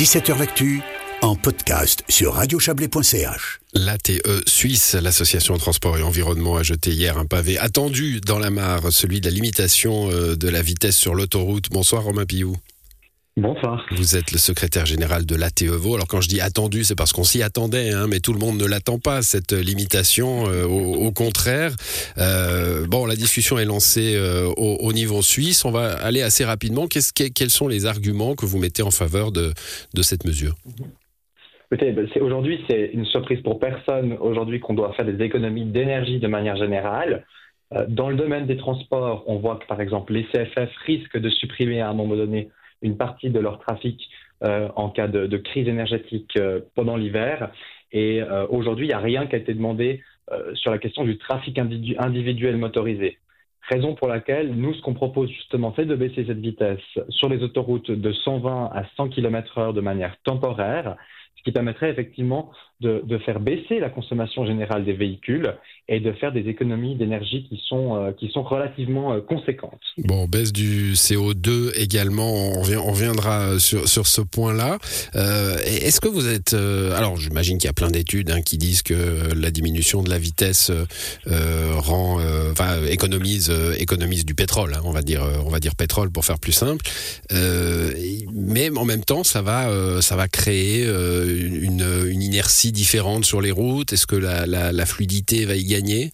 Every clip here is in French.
17h L'actu en podcast sur radiochablais.ch. L'ATE Suisse, l'association Transport et Environnement, a jeté hier un pavé attendu dans la mare, celui de la limitation euh, de la vitesse sur l'autoroute. Bonsoir Romain Pillou. Bonsoir. Vous êtes le secrétaire général de l'ATEVO. Alors quand je dis attendu, c'est parce qu'on s'y attendait, hein, mais tout le monde ne l'attend pas, cette limitation. Euh, au, contraire, euh, bon, la discussion est lancée euh, au, niveau suisse. On va aller assez rapidement. quels sont les arguments que vous mettez en faveur de, cette mesure? Ben, Aujourd'hui, c'est une surprise pour personne aujourd'hui qu'on doit faire des économies d'énergie de manière générale. Dans le domaine des transports, on voit que par exemple les CFF risquent de supprimer à un moment donné une partie de leur trafic euh, en cas de, crise énergétique euh, pendant l'hiver. Et euh, aujourd'hui, il n'y a rien qui a été demandé sur la question du trafic individuel motorisé. Raison pour laquelle nous, ce qu'on propose justement, c'est de baisser cette vitesse sur les autoroutes de 120 à 100 km/h de manière temporaire, ce qui permettrait effectivement de, faire baisser la consommation générale des véhicules et de faire des économies d'énergie qui sont, euh, qui sont relativement euh, conséquentes. Bon, baisse du CO2 également, on, reviendra sur, sur ce point-là. Euh, est-ce que vous êtes... alors j'imagine qu'il y a plein d'études hein, qui disent que la diminution de la vitesse rend, économise, économise du pétrole, hein, on, va dire, on va dire pétrole pour faire plus simple. mais en même temps, ça va, ça va créer une, une inertie différentes sur les routes Est-ce que la, fluidité va y gagner?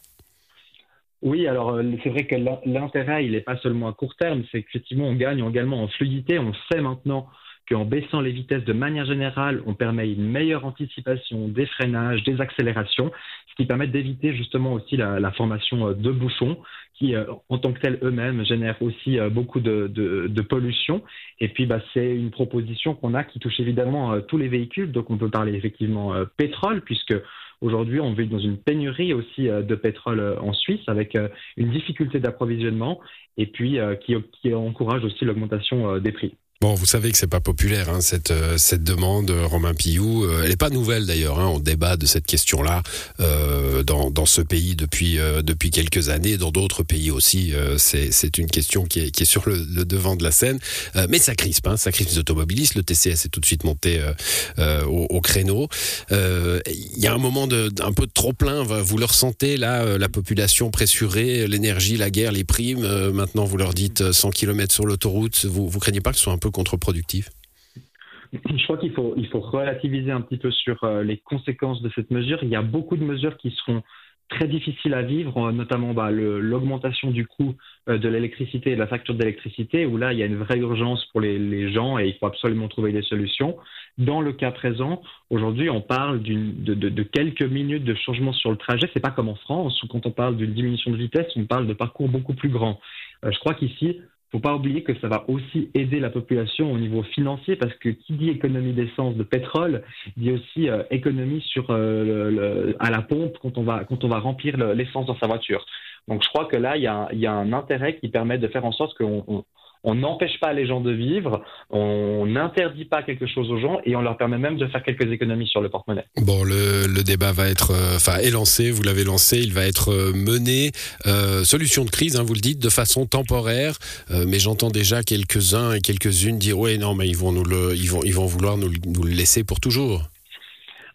Oui, alors euh, c'est vrai que l'intérêt, il n'est pas seulement à court terme, c'est qu'effectivement, on gagne également en fluidité. On sait maintenant qu'en baissant les vitesses de manière générale, on permet une meilleure anticipation des freinages, des accélérations, ce qui permet d'éviter justement aussi la, formation euh, de bouchons qui, euh, en tant que tels eux-mêmes, génèrent aussi euh, beaucoup de, pollution. Et puis, bah, c'est une proposition qu'on a qui touche évidemment tous les véhicules. Donc, on peut parler effectivement pétrole, puisque Aujourd'hui, on vit dans une pénurie aussi de pétrole en Suisse avec une difficulté d'approvisionnement et puis qui encourage aussi l'augmentation des prix. Bon, vous savez que c'est pas populaire hein, cette euh, cette demande, euh, Romain Pillou. Euh, elle est pas nouvelle d'ailleurs. Hein, on débat de cette question-là euh, dans dans ce pays depuis depuis quelques années, dans d'autres pays aussi. c'est une question qui est qui est sur le, devant de la scène. mais ça crispe, hein, ça crispe les automobilistes. Le TCS est tout de suite monté au, au, créneau. Il y a un moment de un peu de trop plein. Vous le ressentez là, la population pressurée, l'énergie, la guerre, les primes. maintenant, vous leur dites 100 km sur l'autoroute. Vous vous craignez pas que ce soit un peu contre-productif je crois qu'il faut, relativiser un petit peu sur euh, les conséquences de cette mesure. Il y a beaucoup de mesures qui seront très difficiles à vivre, notamment bah, l'augmentation du coût euh, de l'électricité et de la facture d'électricité, où là, il y a une vraie urgence pour les, gens et il faut absolument trouver des solutions. Dans le cas présent, aujourd'hui, on parle de, quelques minutes de changement sur le trajet. C'est pas comme en France, où quand on parle d'une diminution de vitesse, on parle de parcours beaucoup plus grands. Euh, je crois qu'ici, faut pas oublier que ça va aussi aider la population au niveau financier parce que qui dit économie d'essence, de pétrole, dit aussi euh, économie sur euh, à la pompe quand on va quand on va remplir l'essence dans sa voiture. Donc je crois que là il y a, y a un intérêt qui permet de faire en sorte qu'on on n'empêche pas les gens de vivre, on n'interdit pas quelque chose aux gens et on leur permet même de faire quelques économies sur le porte-monnaie. Bon, le, débat va être, euh, enfin, est lancé, vous l'avez lancé, il va être euh, mené. Euh, solution de crise, hein, vous le dites, de façon temporaire, mais j'entends déjà quelques-uns et quelques-unes dire, ouais, non, mais ils vont nous le, ils vont, ils vont vouloir nous, nous le laisser pour toujours.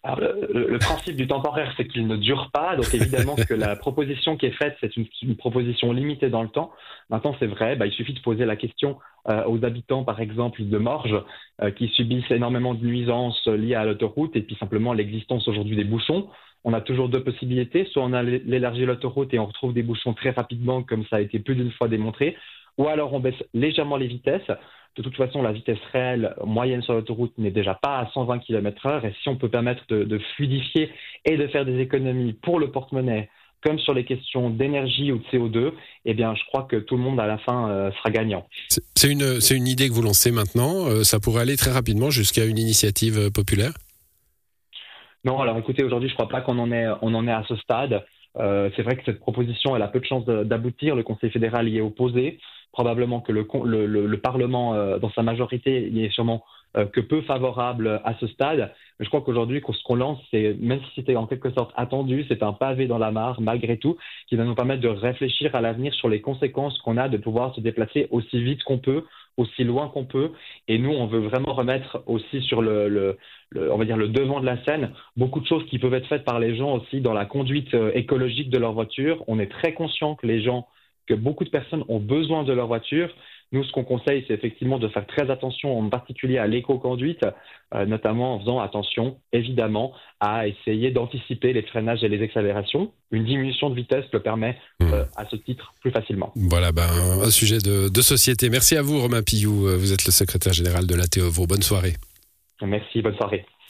Le, principe du temporaire, c'est qu'il ne dure pas. Donc évidemment que la proposition qui est faite, c'est une, proposition limitée dans le temps. Maintenant, c'est vrai, bah, il suffit de poser la question euh, aux habitants, par exemple, de Morges, euh, qui subissent énormément de nuisances liées à l'autoroute et puis simplement l'existence aujourd'hui des bouchons. On a toujours deux possibilités. Soit on a l'élargi l'autoroute et on retrouve des bouchons très rapidement, comme ça a été plus d'une fois démontré, ou alors on baisse légèrement les vitesses. De toute façon, la vitesse réelle moyenne sur l'autoroute n'est déjà pas à 120 km/h. Et si on peut permettre de, fluidifier et de faire des économies pour le porte-monnaie, comme sur les questions d'énergie ou de CO2, eh bien, je crois que tout le monde à la fin euh, sera gagnant. C'est une, c'est une idée que vous lancez maintenant. Euh, ça pourrait aller très rapidement jusqu'à une initiative euh, populaire? Non, alors écoutez, aujourd'hui, je ne crois pas qu'on en est, on en est à ce stade. c'est vrai que cette proposition, elle a peu de chances d'aboutir. Le Conseil fédéral y est opposé probablement que le, le, le, Parlement, euh, dans sa majorité, y est sûrement que peu favorable à ce stade. Mais je crois qu'aujourd'hui, ce qu'on lance, c'est, même si c'était en quelque sorte attendu, c'est un pavé dans la mare, malgré tout, qui va nous permettre de réfléchir à l'avenir sur les conséquences qu'on a de pouvoir se déplacer aussi vite qu'on peut, aussi loin qu'on peut. Et nous, on veut vraiment remettre aussi sur le, on va dire le devant de la scène beaucoup de choses qui peuvent être faites par les gens aussi dans la conduite euh, écologique de leur voiture. On est très conscient que les gens, que beaucoup de personnes ont besoin de leur voiture. Nous, ce qu'on conseille, c'est effectivement de faire très attention, en particulier à l'éco-conduite, euh, notamment en faisant attention, évidemment, à essayer d'anticiper les freinages et les accélérations. Une diminution de vitesse le permet mmh. euh, à ce titre plus facilement. Voilà, ben, un sujet de, de, société. Merci à vous, Romain Pillou. Vous êtes le secrétaire général de la TEVO. Bonne soirée. Merci, bonne soirée.